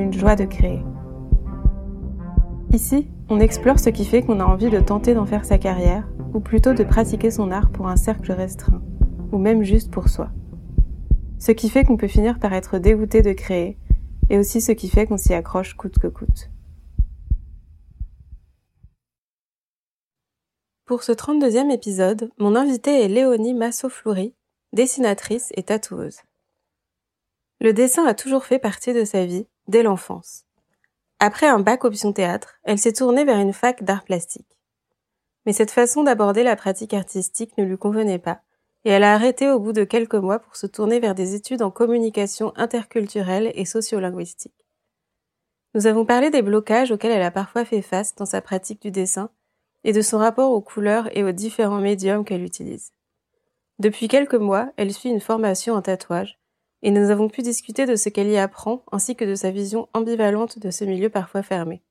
une joie de créer. Ici, on explore ce qui fait qu'on a envie de tenter d'en faire sa carrière, ou plutôt de pratiquer son art pour un cercle restreint, ou même juste pour soi. Ce qui fait qu'on peut finir par être dégoûté de créer, et aussi ce qui fait qu'on s'y accroche coûte que coûte. Pour ce 32e épisode, mon invitée est Léonie Massot-Floury, dessinatrice et tatoueuse. Le dessin a toujours fait partie de sa vie, dès l'enfance. Après un bac option théâtre, elle s'est tournée vers une fac d'art plastique. Mais cette façon d'aborder la pratique artistique ne lui convenait pas, et elle a arrêté au bout de quelques mois pour se tourner vers des études en communication interculturelle et sociolinguistique. Nous avons parlé des blocages auxquels elle a parfois fait face dans sa pratique du dessin et de son rapport aux couleurs et aux différents médiums qu'elle utilise. Depuis quelques mois, elle suit une formation en tatouage et nous avons pu discuter de ce qu'elle y apprend ainsi que de sa vision ambivalente de ce milieu parfois fermé.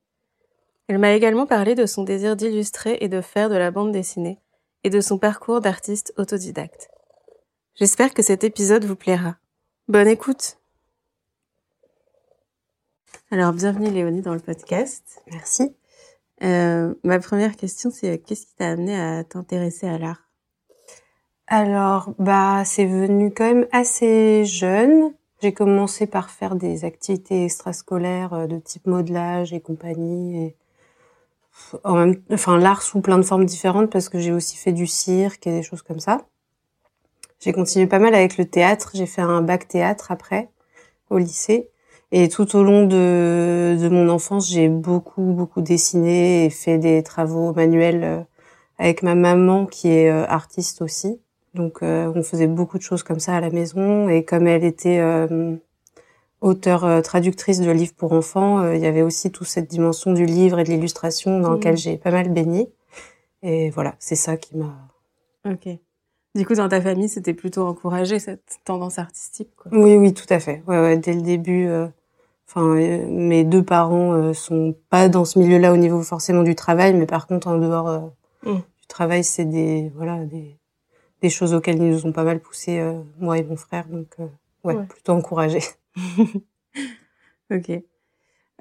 Elle m'a également parlé de son désir d'illustrer et de faire de la bande dessinée et de son parcours d'artiste autodidacte. J'espère que cet épisode vous plaira. Bonne écoute Alors bienvenue Léonie dans le podcast. Merci. Euh, ma première question c'est qu'est-ce qui t'a amené à t'intéresser à l'art? Alors, bah, c'est venu quand même assez jeune. J'ai commencé par faire des activités extrascolaires euh, de type modelage et compagnie. Et enfin, l'art sous plein de formes différentes parce que j'ai aussi fait du cirque et des choses comme ça. J'ai continué pas mal avec le théâtre. J'ai fait un bac théâtre après au lycée. Et tout au long de, de mon enfance, j'ai beaucoup, beaucoup dessiné et fait des travaux manuels euh, avec ma maman qui est euh, artiste aussi. Donc euh, on faisait beaucoup de choses comme ça à la maison et comme elle était euh, auteure euh, traductrice de livres pour enfants, il y avait aussi toute cette dimension du livre et de l'illustration dans laquelle mmh. j'ai pas mal baigné. Et voilà, c'est ça qui m'a. Ok. Du coup, dans ta famille, c'était plutôt encouragé cette tendance artistique. Quoi. Oui, oui, tout à fait. Ouais, ouais dès le début. Enfin, mes deux parents sont pas dans ce milieu-là au niveau forcément du travail, mais par contre en dehors mmh. du travail, c'est des voilà des des choses auxquelles ils nous ont pas mal poussé, euh, moi et mon frère. Donc, euh, ouais, plutôt encouragé. ok.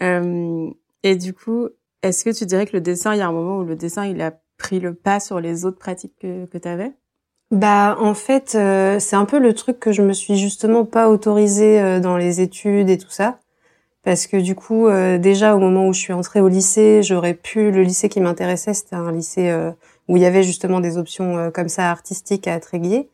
Euh, et du coup, est-ce que tu dirais que le dessin, il y a un moment où le dessin, il a pris le pas sur les autres pratiques que, que tu avais bah en fait c'est un peu le truc que je me suis justement pas autorisée dans les études et tout ça parce que du coup déjà au moment où je suis entrée au lycée j'aurais pu le lycée qui m'intéressait c'était un lycée où il y avait justement des options euh, comme ça artistiques à Tréguier.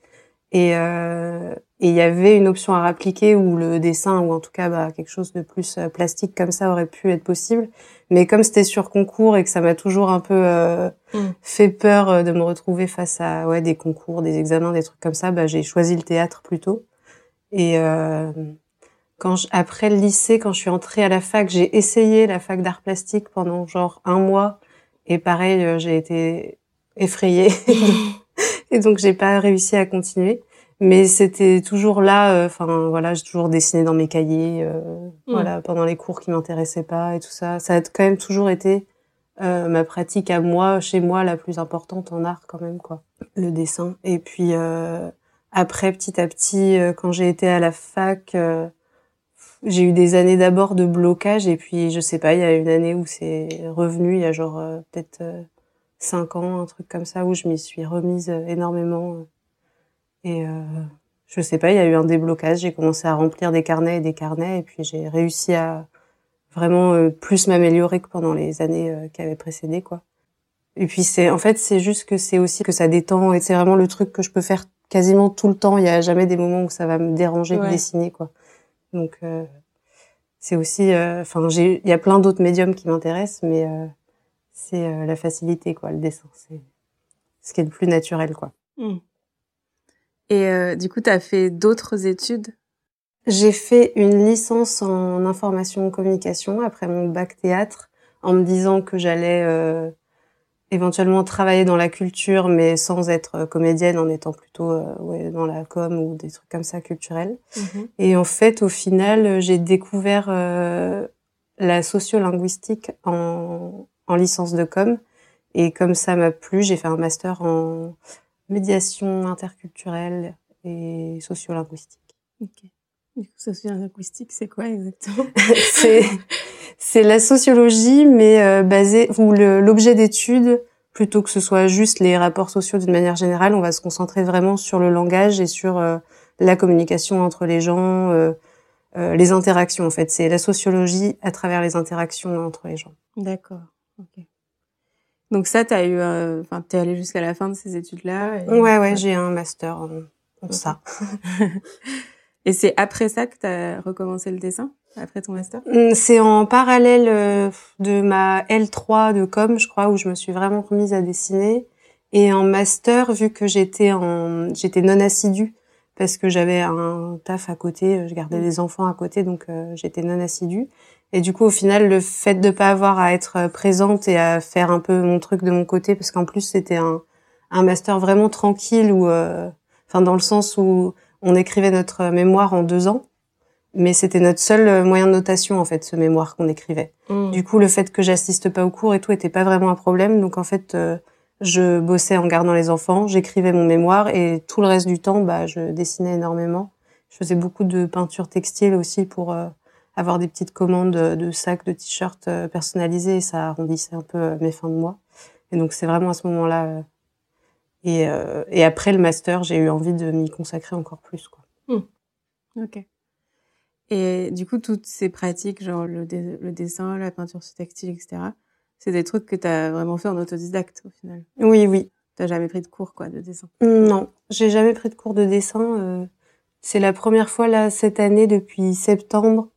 Et euh, et il y avait une option à rappliquer où le dessin ou en tout cas bah, quelque chose de plus euh, plastique comme ça aurait pu être possible. Mais comme c'était sur concours et que ça m'a toujours un peu euh, mm. fait peur euh, de me retrouver face à ouais des concours, des examens, des trucs comme ça, bah, j'ai choisi le théâtre plutôt. Et euh, quand je, après le lycée, quand je suis entrée à la fac, j'ai essayé la fac d'art plastique pendant genre un mois. Et pareil, j'ai été effrayée. et donc j'ai pas réussi à continuer. Mais c'était toujours là. Euh, enfin voilà, j'ai toujours dessiné dans mes cahiers. Euh, mm. Voilà, pendant les cours qui m'intéressaient pas et tout ça. Ça a quand même toujours été euh, ma pratique à moi, chez moi, la plus importante en art quand même quoi. Le dessin. Et puis après, petit à petit, quand j'ai été à la fac j'ai eu des années d'abord de blocage et puis je sais pas, il y a une année où c'est revenu, il y a genre peut-être cinq ans, un truc comme ça, où je m'y suis remise euh, énormément. Euh, et euh, je sais pas, il y a eu un déblocage. J'ai commencé à remplir des carnets et des carnets, et puis j'ai réussi à vraiment euh, plus m'améliorer que pendant les années qui avaient précédé, quoi. Et puis c'est, en fait, c'est juste que c'est aussi que ça détend, et c'est vraiment le truc que je peux faire quasiment tout le temps. Il y a jamais des moments où ça va me déranger de dessiner, quoi. Donc c'est aussi, enfin, j'ai, il y a plein d'autres médiums qui m'intéressent, mais c'est euh, la facilité, quoi, le dessin. C'est ce qui est le plus naturel, quoi. Hmm. Et euh, du coup, tu as fait d'autres études? J'ai fait une licence en information communication après mon bac théâtre en me disant que j'allais euh, éventuellement travailler dans la culture mais sans être comédienne en étant plutôt euh, ouais, dans la com ou des trucs comme ça culturels. Mhm. Et en fait au final j'ai découvert euh, la sociolinguistique en, en licence de com et comme ça m'a plu j'ai fait un master en médiation interculturelle et sociolinguistique. Ok. Du coup, sociolinguistique, c'est quoi exactement? C'est c'est la sociologie, mais euh, basée le- l'objet d'étude, plutôt que ce soit juste les rapports sociaux d'une manière générale, on va se concentrer vraiment sur le langage et sur euh, la communication entre les gens, euh, euh, les interactions en fait. C'est la sociologie à travers les interactions entre les gens. D'accord. Ok. Donc ça, t'as eu, euh, enfin, t'es allé jusqu'à la fin de ces études-là. et- Ouais, ouais, j'ai un master en, ça. Et c'est après ça que t'as recommencé le dessin, après ton master? Hum, C'est en parallèle euh, de ma L3 de com, je crois, où je me suis vraiment remise à dessiner. Et en master, vu que j'étais en, j'étais non assidue parce que j'avais un taf à côté, euh, je gardais Mm. les enfants à côté, donc euh, j'étais non assidue. Et du coup, au final, le fait de pas avoir à être euh, présente et à faire un peu mon truc de mon côté, parce qu'en plus c'était un, un master vraiment tranquille où, euh, enfin dans le sens où on écrivait notre mémoire en deux ans mais c'était notre seul euh, moyen de notation en fait ce mémoire qu'on écrivait. Mm. Du coup le fait que j'assiste pas au cours et tout était pas vraiment un problème donc en fait euh, je bossais en gardant les enfants, j'écrivais mon mémoire et tout le reste du temps bah je dessinais énormément. Je faisais beaucoup de peinture textile aussi pour euh, avoir des petites commandes de sacs, de t-shirts euh, personnalisés et ça arrondissait un peu euh, mes fins de mois. Et donc c'est vraiment à ce moment-là euh, et, euh, et après le master, j'ai eu envie de m'y consacrer encore plus quoi. Ok. Et du coup, toutes ces pratiques, genre le, dé- le dessin, la peinture sur textile, etc., c'est des trucs que t'as vraiment fait en autodidacte au final. Oui, oui. T'as jamais pris de cours, quoi, de dessin. Non, j'ai jamais pris de cours de dessin. euh, c'est la première fois là cette année depuis septembre.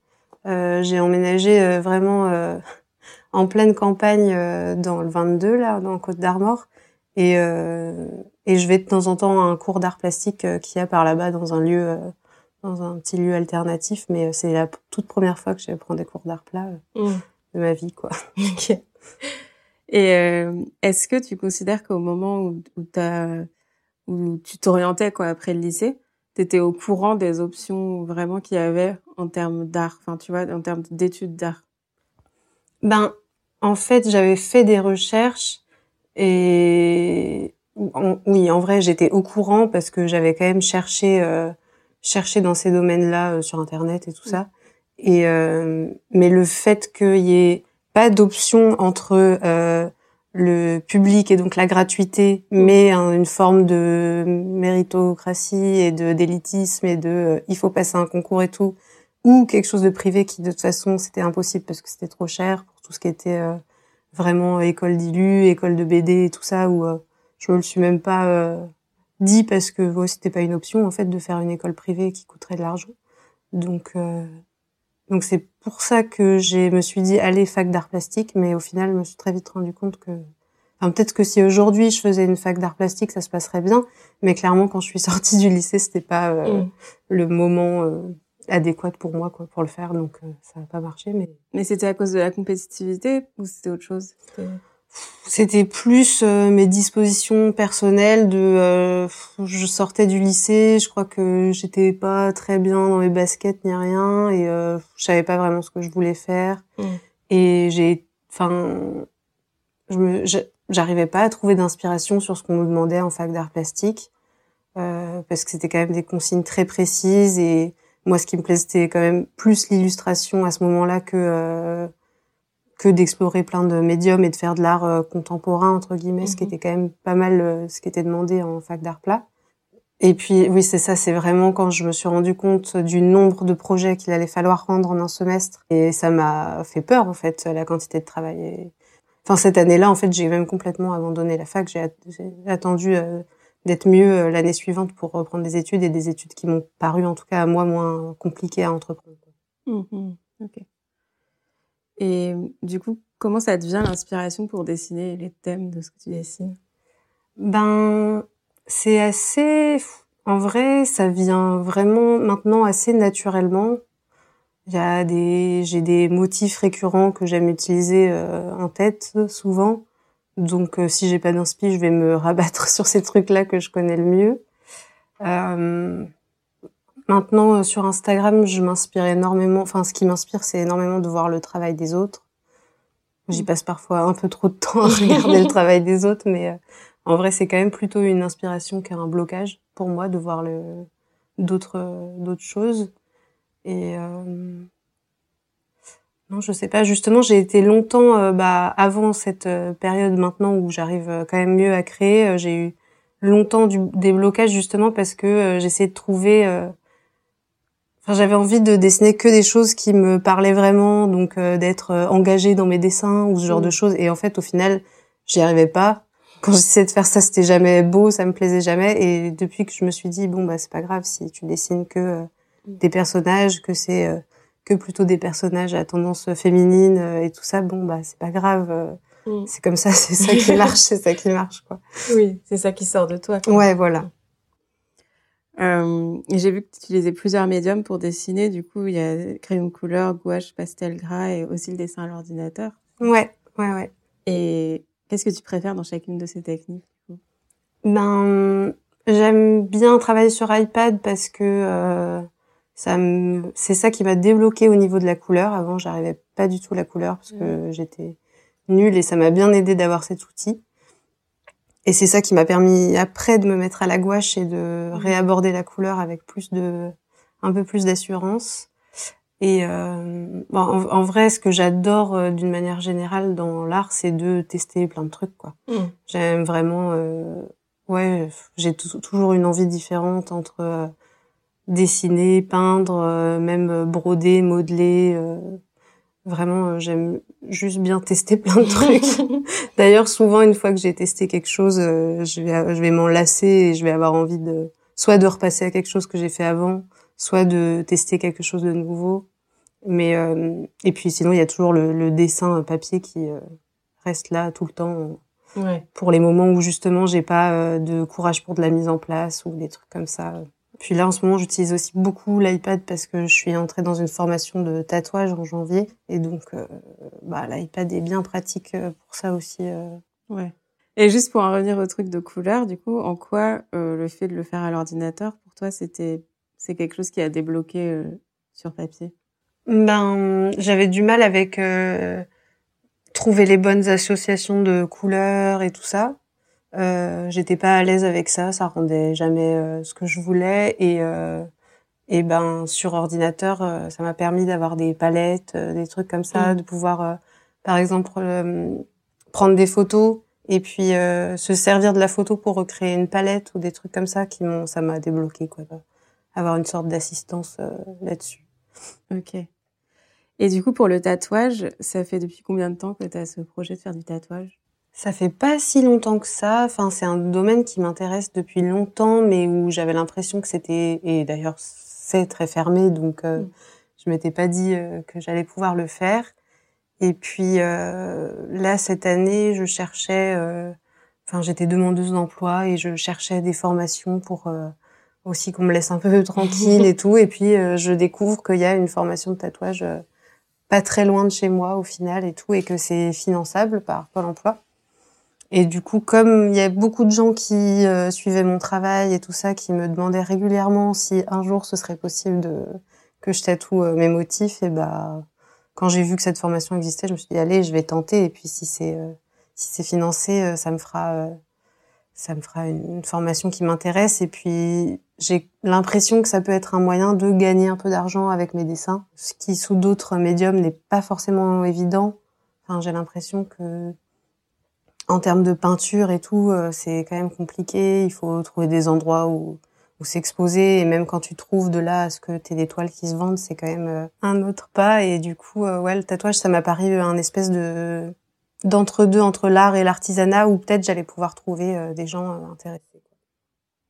Euh, j'ai emménagé euh, vraiment euh, en pleine campagne euh, dans le 22 là, dans Côte d'Armor, et euh, et je vais de temps en temps à un cours d'art plastique euh, qu'il y a par là-bas dans un lieu, euh, dans un petit lieu alternatif. Mais euh, c'est la toute première fois que je prendre des cours d'art plat euh, de ma vie quoi. Ok. Et euh, est-ce que tu considères qu'au moment où, où, où tu t'orientais quoi après le lycée, t'étais au courant des options vraiment qu'il y avait en termes d'art, enfin tu vois, en termes d'études d'art? Ben, en fait, j'avais fait des recherches et en- oui, en vrai, j'étais au courant parce que j'avais quand même cherché, euh, cherché dans ces domaines-là euh, sur Internet et tout ça. Et euh, mais le fait qu'il y ait pas d'option entre euh, le public et donc la gratuité, mais un- une forme de méritocratie et de d'élitisme et de euh, il faut passer un concours et tout, ou quelque chose de privé qui de toute façon c'était impossible parce que c'était trop cher pour tout ce qui était euh, vraiment école d'ILU, école de BD et tout ça où euh, je me le suis même pas euh, dit parce que ouais, c'était pas une option en fait de faire une école privée qui coûterait de l'argent. Donc euh, donc c'est pour ça que j'ai me suis dit allez fac d'art plastique mais au final je me suis très vite rendu compte que enfin peut-être que si aujourd'hui je faisais une fac d'art plastique ça se passerait bien mais clairement quand je suis sortie du lycée c'était pas euh, Mm. le moment euh, adéquat pour moi quoi pour le faire donc euh, ça n'a pas marché mais Mais c'était à cause de la compétitivité ou c'était autre chose? C'était- plus euh, mes dispositions personnelles de euh, je sortais du lycée je crois que j'étais pas très bien dans mes baskets ni rien et euh, je savais pas vraiment ce que je voulais faire Mm. et j'ai enfin je me j'arrivais pas à trouver d'inspiration sur ce qu'on me demandait en fac d'art plastique euh, parce que c'était quand même des consignes très précises et moi ce qui me plaisait c'était quand même plus l'illustration à ce moment-là que euh, que d'explorer plein de médiums et de faire de l'art euh, contemporain entre guillemets ce qui Mhm. était quand même pas mal euh, ce qui était demandé en fac d'art plat. Et puis oui c'est ça c'est vraiment quand je me suis rendu compte du nombre de projets qu'il allait falloir rendre en un semestre. Et ça m'a fait peur en fait la quantité de travail. Et... enfin cette année-là en fait j'ai même complètement abandonné la fac. J'ai at- attendu euh, d'être mieux euh, l'année suivante pour reprendre des études et des études qui m'ont paru en tout cas à moi moins compliquées à entreprendre Mhm. Ok. Et du coup, comment ça devient l'inspiration pour dessiner les thèmes de ce que tu dessines? Ben, c'est assez. En vrai, ça vient vraiment maintenant assez naturellement. Il y a des, j'ai des motifs récurrents que j'aime utiliser euh, en tête souvent. Donc, euh, si j'ai pas d'inspi, je vais me rabattre sur ces trucs-là que je connais le mieux. Euh, maintenant, sur Instagram, je m'inspire énormément. Enfin, ce qui m'inspire, c'est énormément de voir le travail des autres. J'y passe parfois un peu trop de temps à regarder le travail des autres, mais en vrai, c'est quand même plutôt une inspiration qu'un blocage pour moi de voir le d'autres d'autres choses. Et euh, non, je sais pas. Justement, j'ai été longtemps, euh, bah, avant cette euh, période maintenant où j'arrive euh, quand même mieux à créer. j'ai eu longtemps du, des blocages justement parce que j'essayais de trouver. Enfin, j'avais envie de dessiner que des choses qui me parlaient vraiment, donc d'être engagée dans mes dessins ou ce genre de mmh. choses. Et en fait, au final, j'y arrivais pas quand j'essayais de faire ça, c'était jamais beau, ça me plaisait jamais. Et depuis que je me suis dit, bon, bah, c'est pas grave si tu dessines que euh, des personnages, que c'est euh, que plutôt des personnages à tendance féminine euh, et tout ça, bon, bah, c'est pas grave. Mm. C'est comme ça, c'est ça qui marche, c'est ça qui marche, quoi. Oui, c'est ça qui sort de toi. Quoi. Ouais, voilà. j'ai vu que tu utilisais plusieurs médiums pour dessiner. Du coup, il y a crayon couleur, gouache, pastel gras et aussi le dessin à l'ordinateur. Ouais, ouais, ouais. Et Qu'est-ce que tu préfères dans chacune de ces techniques Ben, j'aime bien travailler sur iPad parce que euh, ça me... c'est ça qui m'a débloqué au niveau de la couleur. Avant, j'arrivais pas du tout à la couleur parce que mmh. j'étais nulle et ça m'a bien aidé d'avoir cet outil. Et c'est ça qui m'a permis après de me mettre à la gouache et de mmh. réaborder la couleur avec plus de, un peu plus d'assurance. Et euh, bon, en, vrai, ce que j'adore euh, d'une manière générale dans l'art, c'est de tester plein de trucs. quoi. Mm. J'aime vraiment, euh, ouais, j'ai toujours une envie différente entre euh, dessiner, peindre, euh, même broder, modeler. vraiment, j'aime juste bien tester plein de trucs. D'ailleurs, souvent, une fois que j'ai testé quelque chose, je vais, je vais m'en lasser et je vais avoir envie de soit de repasser à quelque chose que j'ai fait avant, soit de tester quelque chose de nouveau. Mais euh, et puis sinon il y a toujours le, le dessin papier qui euh, reste là tout le temps ouais. pour les moments où justement j'ai pas euh, de courage pour de la mise en place ou des trucs comme ça. Puis là en ce moment j'utilise aussi beaucoup l'iPad parce que je suis entrée dans une formation de tatouage en janvier et donc bah l'iPad est bien pratique pour ça aussi. Ouais. Et juste pour en revenir au truc de couleur, du coup, en quoi le fait de le faire à l'ordinateur pour toi c'était c'est quelque chose qui a débloqué sur papier? Ben, j'avais du mal avec euh, trouver les bonnes associations de couleurs et tout ça. Euh, J'étais pas à l'aise avec ça, ça rendait jamais euh, ce que je voulais et euh, et ben sur ordinateur, euh, ça m'a permis d'avoir des palettes, des trucs comme ça, mmh. de pouvoir, par exemple, prendre des photos et puis se servir de la photo pour recréer une palette ou des trucs comme ça qui m'ont, ça m'a débloqué quoi, avoir une sorte d'assistance là-dessus. Ok. Et du coup, pour le tatouage, ça fait depuis combien de temps que tu as ce projet de faire du tatouage? Ça fait pas si longtemps que ça. Enfin, c'est un domaine qui m'intéresse depuis longtemps, mais où j'avais l'impression que c'était, et d'ailleurs c'est très fermé, donc euh, mm. je m'étais pas dit euh, que j'allais pouvoir le faire. Et puis euh, là, cette année, je cherchais, euh, enfin, j'étais demandeuse d'emploi et je cherchais des formations pour aussi qu'on me laisse un peu tranquille et tout. Et puis je découvre qu'il y a une formation de tatouage pas très loin de chez moi au final et tout, et que c'est finançable par Pôle Emploi. Et du coup, comme il y a beaucoup de gens qui euh, suivaient mon travail et tout ça, qui me demandaient régulièrement si un jour ce serait possible de que je tatoue euh, mes motifs, et bah quand j'ai vu que cette formation existait, je me suis dit allez, je vais tenter. Et puis si c'est euh, si c'est financé, ça me fera ça me fera une, formation qui m'intéresse. Et puis j'ai l'impression que ça peut être un moyen de gagner un peu d'argent avec mes dessins, ce qui sous d'autres médiums n'est pas forcément évident. Enfin, j'ai l'impression que en termes de peinture et tout, euh, c'est quand même compliqué. Il faut trouver des endroits où, où s'exposer. Et même quand tu trouves de là à ce que t'aies des toiles qui se vendent, c'est quand même euh, un autre pas. Et du coup, euh, ouais, le tatouage, ça m'a paru un espèce de d'entre-deux entre l'art et l'artisanat où peut-être j'allais pouvoir trouver des gens intéressés.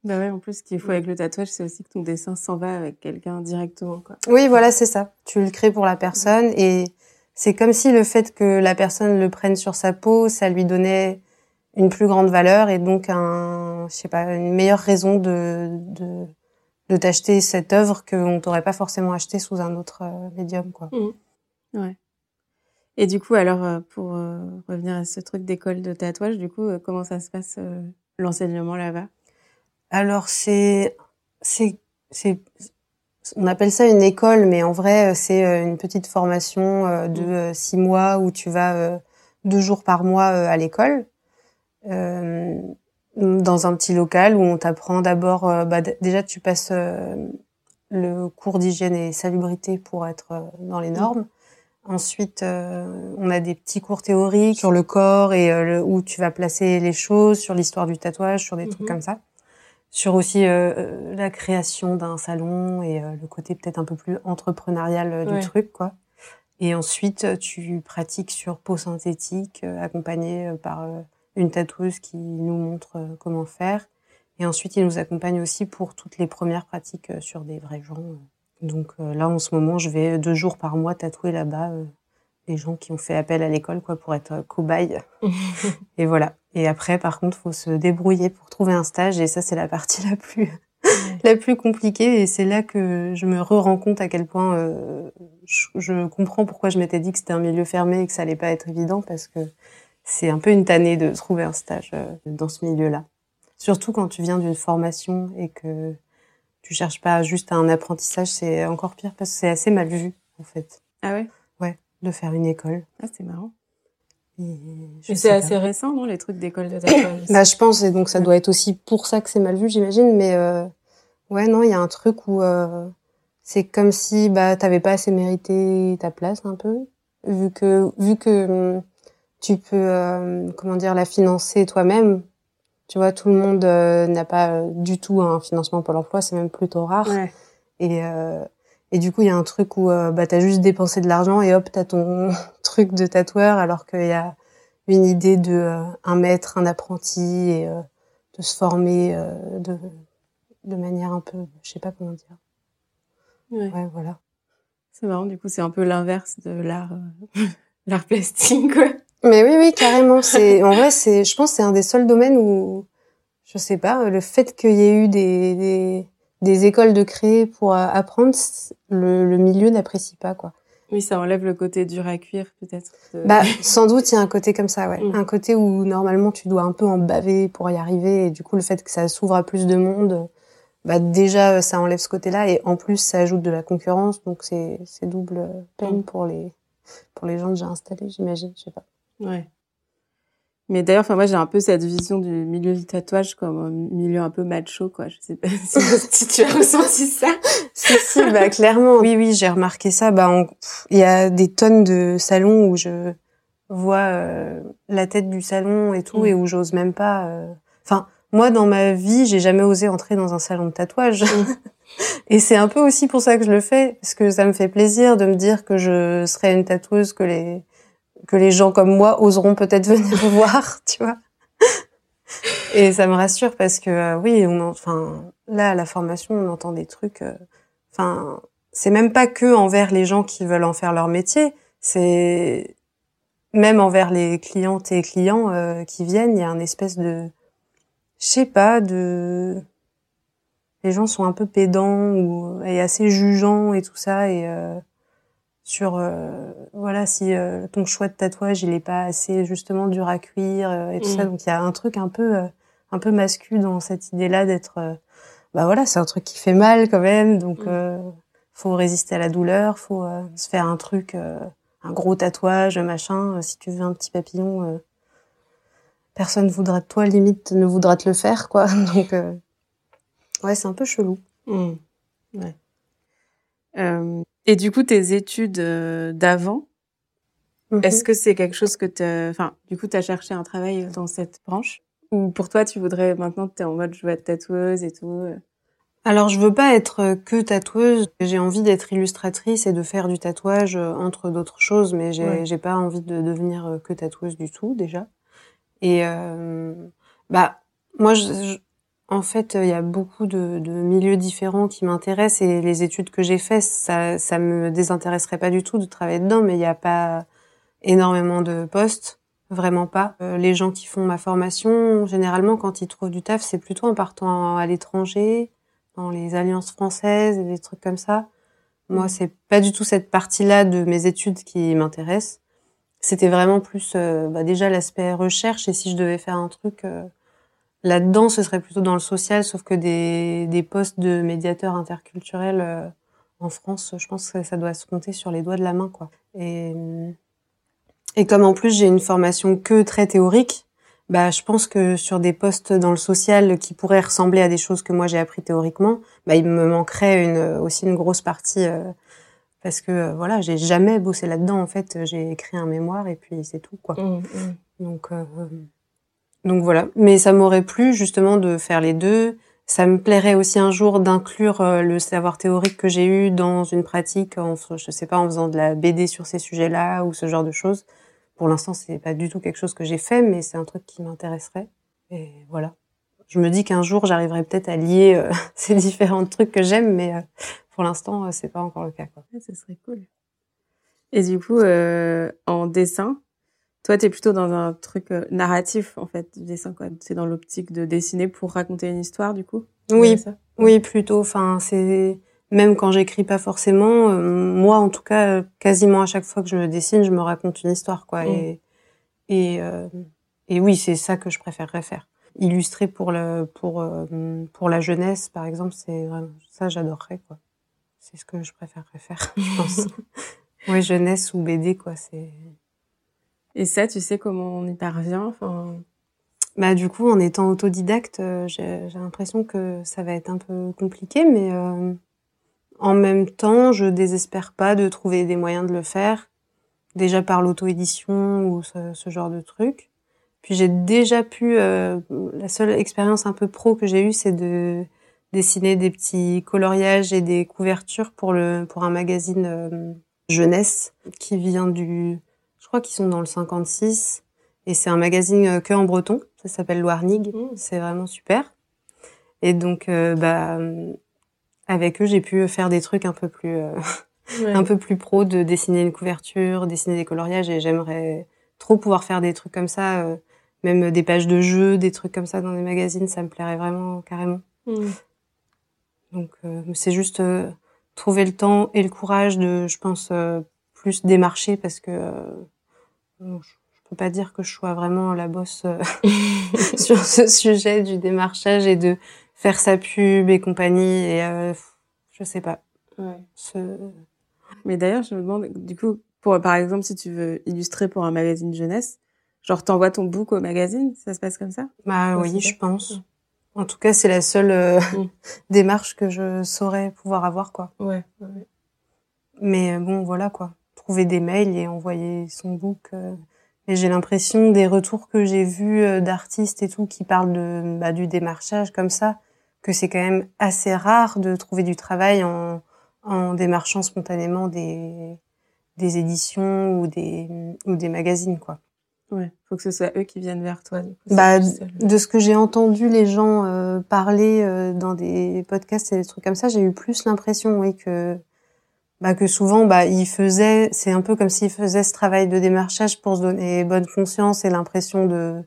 Bah ouais, en plus, ce qu'il faut avec le tatouage, c'est aussi que ton dessin s'en va avec quelqu'un directement, quoi. Oui, voilà, c'est ça. Tu le crées pour la personne et c'est comme si le fait que la personne le prenne sur sa peau, ça lui donnait une plus grande valeur et donc un, je sais pas, une meilleure raison de de, de t'acheter cette œuvre qu'on t'aurait pas forcément acheté sous un autre euh, médium, quoi. Mmh. Ouais. Et du coup, alors, euh, pour euh, revenir à ce truc d'école de tatouage, du coup, comment ça se passe l'enseignement là-bas? Alors, c'est, c'est, c'est, on appelle ça une école, mais en vrai, c'est une petite formation de mmh. six mois où tu vas deux jours par mois à l'école. Euh, dans un petit local où on t'apprend d'abord, euh, bah, déjà tu passes euh, le cours d'hygiène et salubrité pour être dans les mmh. normes. Ensuite, on a des petits cours théoriques sur le corps et le, où tu vas placer les choses, sur l'histoire du tatouage, sur des trucs mmh comme ça. Sur aussi la création d'un salon et le côté peut-être un peu plus entrepreneurial du truc, quoi. Et ensuite, tu pratiques sur peau synthétique, accompagné par une tatoueuse qui nous montre euh, comment faire. Et ensuite, il nous accompagne aussi pour toutes les premières pratiques euh, sur des vrais gens. Donc euh, là, en ce moment, je vais deux jours par mois tatouer là-bas les gens qui ont fait appel à l'école quoi pour être cobaye. et voilà. Et après, par contre, faut se débrouiller pour trouver un stage. Et ça, c'est la partie la plus la plus compliquée. Et c'est là que je me re-rends compte à quel point je, je, comprends pourquoi je m'étais dit que c'était un milieu fermé et que ça allait pas être évident parce que c'est un peu une tannée de trouver un stage euh, dans ce milieu-là. Surtout quand tu viens d'une formation et que tu cherches pas juste un apprentissage, c'est encore pire parce que c'est assez mal vu, en fait. Ah ouais? Ouais, de faire une école. Ah, c'est marrant. Et c'est assez récent, non, les trucs d'école de tatouage Bah, je pense, et donc ça doit être aussi pour ça que c'est mal vu, j'imagine. Mais euh, ouais, non, il y a un truc où euh, c'est comme si bah t'avais pas assez mérité ta place un peu, vu que vu que hum, tu peux euh, comment dire la financer toi-même. Tu vois, tout le monde euh, n'a pas euh, du tout un financement pour l'emploi, c'est même plutôt rare. Et et du coup, il y a un truc où bah t'as juste dépensé de l'argent et hop, t'as ton truc de tatoueur, alors qu'il y a une idée de un maître, un apprenti et de se former de de manière un peu, je sais pas comment dire. Ouais, ouais voilà. C'est marrant, du coup, c'est un peu l'inverse de l'art, l'art plastique, quoi. Mais oui, oui, carrément. C'est en vrai, c'est, je pense, c'est un des seuls domaines où, je sais pas, le fait qu'il y ait eu des, des, des écoles de créer pour apprendre, le, le milieu n'apprécie pas, quoi. Oui, ça enlève le côté dur à cuire, peut-être. Bah, sans doute, il y a un côté comme ça, ouais. Mm. Un côté où normalement tu dois un peu en baver pour y arriver, et du coup, le fait que ça s'ouvre à plus de monde, bah déjà, ça enlève ce côté-là, et en plus, ça ajoute de la concurrence, donc c'est, c'est double peine mm. pour les, pour les gens déjà installés, j'imagine, je sais pas. Ouais. Mais d'ailleurs, enfin moi j'ai un peu cette vision du milieu du tatouage comme un milieu un peu macho, quoi. Je sais pas si, tu as ressenti ça. si si, bah clairement. Oui oui, j'ai remarqué ça. Bah il y a des tonnes de salons où je vois euh, la tête du salon et tout, mm. et où j'ose même pas. Euh, enfin, moi dans ma vie, j'ai jamais osé entrer dans un salon de tatouage. Mm. et c'est un peu aussi pour ça que je le fais, parce que ça me fait plaisir de me dire que je serai une tatoueuse que les que les gens comme moi oseront peut-être venir voir, tu vois. Et ça me rassure parce que euh, oui, on enfin là à la formation, on entend des trucs euh, enfin c'est même pas que envers les gens qui veulent en faire leur métier, c'est même envers les clientes et clients euh, qui viennent, il y a un espèce de je sais pas de les gens sont un peu pédants ou et assez jugeants et tout ça et sur euh, voilà si euh, ton choix de tatouage il est pas assez justement dur à cuire euh, et tout ça mm. donc il y a un truc un peu un peu masculin dans cette idée là d'être bah voilà c'est un truc qui fait mal quand même donc mm. faut résister à la douleur faut se faire un truc un gros tatouage machin si tu veux un petit papillon personne voudra de toi limite ne voudra te le faire quoi donc ouais c'est un peu chelou mm. ouais et du coup, tes études euh, d'avant, mhm. est-ce que c'est quelque chose que tu enfin, du coup, tu as cherché un travail dans cette branche? Ou pour toi, tu voudrais maintenant tu es en mode je veux être tatoueuse et tout euh? Alors, je veux pas être que tatoueuse. J'ai envie d'être illustratrice et de faire du tatouage euh, entre d'autres choses, mais j'ai j'ai pas envie de devenir que tatoueuse du tout déjà. Et euh, bah moi, je, en fait, il y a beaucoup de, de milieux différents qui m'intéressent et les études que j'ai faites, ça, ça me désintéresserait pas du tout de travailler dedans, mais il n'y a pas énormément de postes. vraiment pas. Euh, les gens qui font ma formation, généralement, quand ils trouvent du taf, c'est plutôt en partant à l'étranger, dans les alliances françaises et des trucs comme ça. Moi, mmh. c'est pas du tout cette partie-là de mes études qui m'intéresse. C'était vraiment plus euh, bah, déjà l'aspect recherche et si je devais faire un truc euh, là-dedans, ce serait plutôt dans le social, sauf que des, des postes de médiateur interculturel euh, en France, je pense que ça doit se compter sur les doigts de la main, quoi. Et, et comme en plus j'ai une formation que très théorique, bah je pense que sur des postes dans le social qui pourraient ressembler à des choses que moi j'ai appris théoriquement, bah il me manquerait une aussi une grosse partie euh, parce que euh, voilà j'ai jamais bossé là-dedans en fait j'ai écrit un mémoire et puis c'est tout quoi. Mmh, mmh. Donc euh, donc voilà, mais ça m'aurait plu justement de faire les deux. Ça me plairait aussi un jour d'inclure le savoir théorique que j'ai eu dans une pratique, en, je sais pas, en faisant de la BD sur ces sujets-là ou ce genre de choses. Pour l'instant, c'est pas du tout quelque chose que j'ai fait, mais c'est un truc qui m'intéresserait. Et voilà. Je me dis qu'un jour, j'arriverai peut-être à lier euh, ces différents trucs que j'aime, mais euh, pour l'instant, euh, c'est pas encore le cas. Quoi. ça serait cool. Et du coup, en dessin, toi, tu es plutôt dans un truc narratif, en fait, du dessin, quoi. C'est dans l'optique de dessiner pour raconter une histoire, du coup? Oui, oui, plutôt. Enfin, c'est même quand j'écris pas forcément, euh, moi en tout cas, quasiment à chaque fois que je me dessine, je me raconte une histoire, quoi. Mm. Et et, euh, et oui, c'est ça que je préférerais faire. Illustrer pour le pour euh, pour la jeunesse, par exemple, c'est ça j'adorerais, quoi. C'est ce que je préférerais faire, je pense. oui, jeunesse ou BD, quoi. C'est. Et ça, tu sais comment on y parvient, enfin? Bah du coup, en étant autodidacte, j'ai l'impression que ça va être un peu compliqué, mais en même temps, je désespère pas de trouver des moyens de le faire, déjà par l'auto-édition ou ce, genre de truc. Puis j'ai déjà pu, euh, la seule expérience un peu pro que j'ai eue, c'est de dessiner des petits coloriages et des couvertures pour le pour un magazine euh, jeunesse qui vient du, crois qu'ils sont dans le 56 et c'est un magazine euh, que en breton. Ça s'appelle Loarnig. Mmh. C'est vraiment super. Et donc, bah, avec eux, j'ai pu faire des trucs un peu plus, euh, un peu plus pro, de dessiner une couverture, dessiner des coloriages, et j'aimerais trop pouvoir faire des trucs comme ça, euh, même des pages de jeux, des trucs comme ça dans des magazines, ça me plairait vraiment carrément. Mm. Donc euh, c'est juste trouver le temps et le courage de, je pense, plus démarcher parce que je peux pas dire que je sois vraiment la bosse sur ce sujet du démarchage et de faire sa pub et compagnie. Et euh, je sais pas. Ouais. Mais d'ailleurs, je me demande, du coup, pour par exemple, si tu veux illustrer pour un magazine jeunesse, genre t'envoies ton book au magazine, ça se passe comme ça? Bah oui, je pense. En tout cas, c'est la seule euh, mm. démarche que je saurais pouvoir avoir, quoi. Ouais. Mais euh, bon, voilà, quoi. Trouver des mails et envoyer son book. Euh, et j'ai l'impression des retours que j'ai vus d'artistes et tout qui parlent de bah, du démarchage comme ça, que c'est quand même assez rare de trouver du travail en, en démarchant spontanément des, des éditions ou des, ou des magazines, quoi. Ouais, faut que ce soit eux qui viennent vers toi. bah, de ce que j'ai entendu les gens euh, parler euh, dans des podcasts et des trucs comme ça, j'ai eu plus l'impression, oui, que bah que souvent, bah, ils faisaient, c'est un peu comme s'ils faisaient ce travail de démarchage pour se donner bonne conscience et l'impression de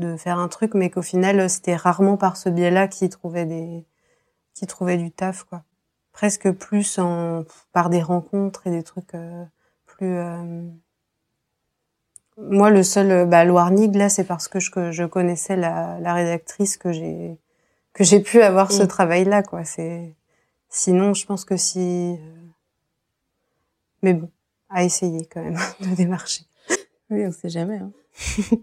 de faire un truc, mais qu'au final, c'était rarement par ce biais-là qu'ils trouvaient des, qu'ils trouvaient du taf, quoi. Presque plus en, par des rencontres et des trucs euh, plus. Euh... Moi, le seul, bah, Loarnig, là, c'est parce que je, je connaissais la, la rédactrice que j'ai, que j'ai pu avoir ce mm. travail-là, quoi. C'est, sinon, je pense que si, euh, mais bon, à essayer quand même de démarcher. Oui, on sait jamais. Hein.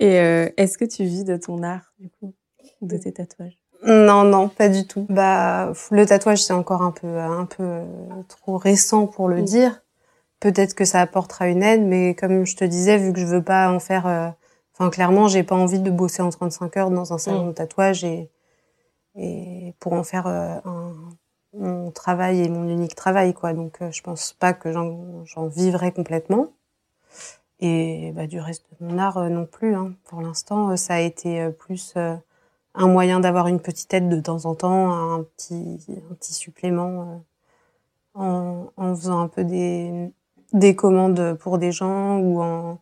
Et euh, est-ce que tu vis de ton art, du coup, de tes tatouages? Non, non, pas du tout. Bah, le tatouage, c'est encore un peu, un peu euh, trop récent pour le dire. Peut-être que ça apportera une aide, mais comme je te disais, vu que je veux pas en faire, euh, enfin, clairement, j'ai pas envie de bosser en 35 heures dans un salon de tatouage et, et pour en faire un, mon travail et mon unique travail, quoi. Donc, je pense pas que j'en vivrai complètement. Et bah, du reste de mon art euh, non plus. Hein. Pour l'instant, euh, ça a été euh, plus un moyen d'avoir une petite aide de temps en temps, un petit, un petit supplément en, en faisant un peu des, des commandes pour des gens ou en,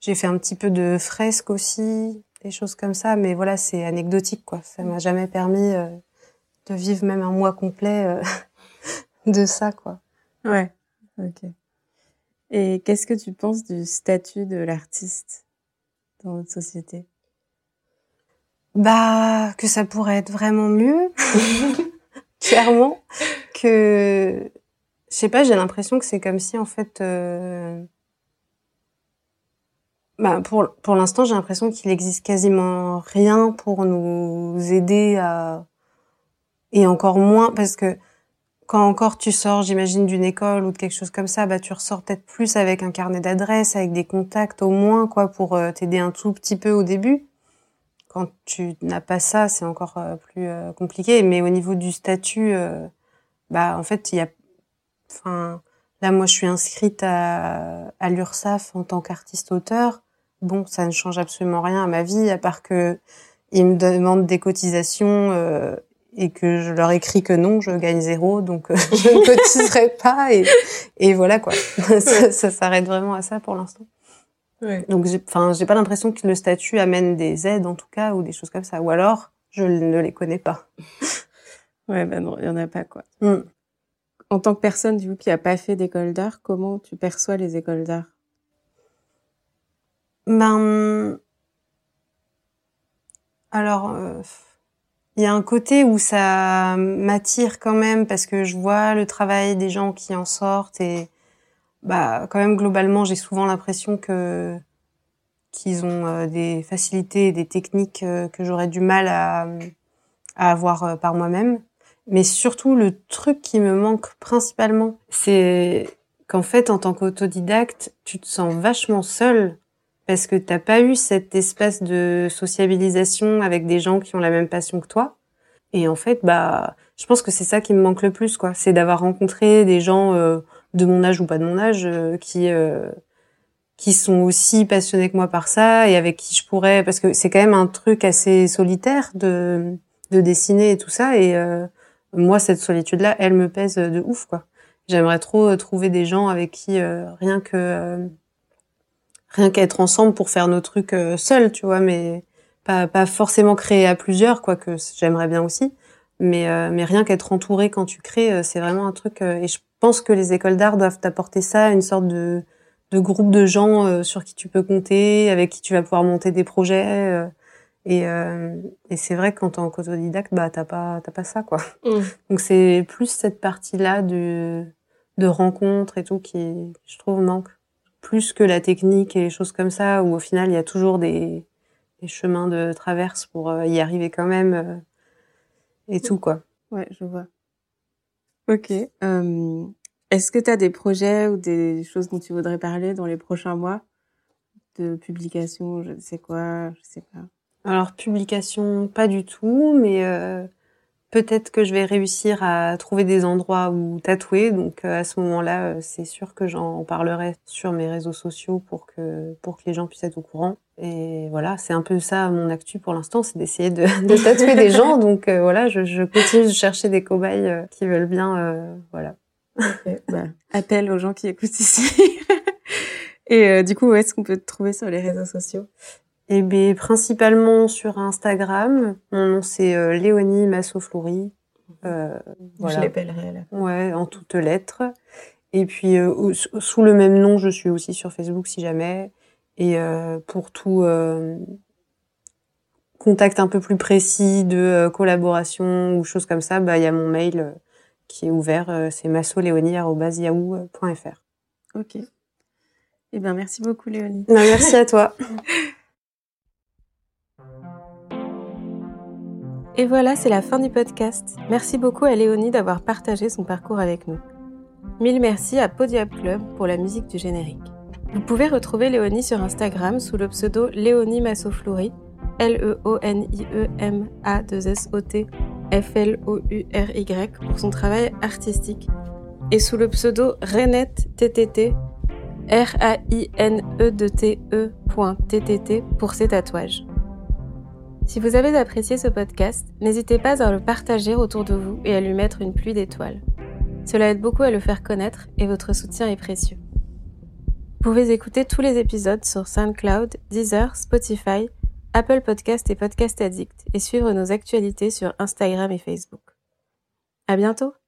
J'ai fait un petit peu de fresques aussi, des choses comme ça, mais voilà, c'est anecdotique, quoi. Ça m'a jamais permis euh, de vivre même un mois complet euh, de ça, quoi. Ouais, ok. Et qu'est-ce que tu penses du statut de l'artiste dans notre société? Bah, que ça pourrait être vraiment mieux, clairement. Que, je sais pas, j'ai l'impression que c'est comme si, en fait, euh, bah, pour, pour l'instant, j'ai l'impression qu'il existe quasiment rien pour nous aider à, et encore moins, parce que quand encore tu sors, j'imagine, d'une école ou de quelque chose comme ça, bah, tu ressors peut-être plus avec un carnet d'adresses, avec des contacts au moins, quoi, pour euh, t'aider un tout petit peu au début. Quand tu n'as pas ça, c'est encore euh, plus euh, compliqué. Mais au niveau du statut, bah, en fait, il y a, enfin, là, moi, je suis inscrite à, à l'URSSAF en tant qu'artiste-auteur bon, ça ne change absolument rien à ma vie, à part que ils me demandent des cotisations et que je leur écris que non, je gagne zéro, donc euh, je ne cotiserai pas et, et voilà quoi. ça, ça s'arrête vraiment à ça pour l'instant. Ouais. Donc, enfin, j'ai pas l'impression que le statut amène des aides en tout cas ou des choses comme ça, ou alors je ne les connais pas. ouais, ben non, il y en a pas quoi. Mm. En tant que personne du coup qui a pas fait d'école d'art, comment tu perçois les écoles d'art? Ben, alors, euh, il y a un côté où ça m'attire quand même parce que je vois le travail des gens qui en sortent et bah quand même globalement j'ai souvent l'impression que qu'ils ont euh, des facilités et des techniques euh, que j'aurais du mal à, à avoir par moi-même. Mais surtout le truc qui me manque principalement, c'est qu'en fait en tant qu'autodidacte, tu te sens vachement seul parce que t'as pas eu cet espace de sociabilisation avec des gens qui ont la même passion que toi. Et en fait, bah, je pense que c'est ça qui me manque le plus, quoi. C'est d'avoir rencontré des gens euh, de mon âge ou pas de mon âge euh, qui euh, qui sont aussi passionnés que moi par ça et avec qui je pourrais, parce que c'est quand même un truc assez solitaire de de dessiner et tout ça. Et moi, cette solitude-là, elle me pèse de ouf. J'aimerais trop trouver des gens avec qui rien que rien qu'à être ensemble pour faire nos trucs euh, seuls, tu vois, mais pas, pas forcément créer à plusieurs, quoique j'aimerais bien aussi. Mais, euh, mais rien qu'être entouré quand tu crées, euh, c'est vraiment un truc. et je pense que les écoles d'art doivent t'apporter ça, une sorte de, de groupe de gens sur qui tu peux compter, avec qui tu vas pouvoir monter des projets. et, et c'est vrai que quand t'es en autodidacte, bah t'as pas t'as pas ça quoi. Mmh. Donc c'est plus cette partie là de de rencontres et tout qui je trouve manque plus que la technique et les choses comme ça, où au final il y a toujours des, des chemins de traverse pour euh, y arriver quand même euh, et tout quoi. Ouais, je vois. Ok. Euh, Est-ce que tu as des projets ou des choses dont tu voudrais parler dans les prochains mois de publication, je ne sais quoi, je sais pas. Alors publication, pas du tout, mais euh, peut-être que je vais réussir à trouver des endroits où tatouer. Donc euh, à ce moment-là, euh, c'est sûr que j'en parlerai sur mes réseaux sociaux pour que pour que les gens puissent être au courant. Et voilà, c'est un peu ça mon actu pour l'instant, c'est d'essayer de, de, tatouer des gens. Donc euh, voilà, je, je, continue de chercher des cobayes qui veulent bien, voilà. bah, appel aux gens qui écoutent ici. Et du coup, où est-ce qu'on peut te trouver sur les réseaux sociaux? Eh bien, principalement sur Instagram. Mon nom, c'est euh, Léonie Massoflori. Euh, voilà. Je l'appellerai là. Ouais, en toutes lettres. Et puis, euh, sous le même nom, je suis aussi sur Facebook si jamais. Et pour tout contact un peu plus précis de collaboration ou choses comme ça, bah il y a mon mail qui est ouvert. c'est massoléonie.yahoo.fr. Ok. Eh bien, merci beaucoup, Léonie. Non, merci à toi. Et voilà, c'est la fin du podcast. Merci beaucoup à Léonie d'avoir partagé son parcours avec nous. Mille merci à Podium Club pour la musique du générique. Vous pouvez retrouver Léonie sur Instagram sous le pseudo Léonie Massofloury, L-E-O-N-I-E-M-A-2-S-O-T F-L-O-U-R-Y pour son travail artistique, et sous le pseudo Renette TTT, R-A-I-N-E-T-E.TTT pour ses tatouages. Si vous avez apprécié ce podcast, n'hésitez pas à le partager autour de vous et à lui mettre une pluie d'étoiles. Cela aide beaucoup à le faire connaître et votre soutien est précieux. Vous pouvez écouter tous les épisodes sur SoundCloud, Deezer, Spotify, Apple Podcast et Podcast Addict et suivre nos actualités sur Instagram et Facebook. À bientôt!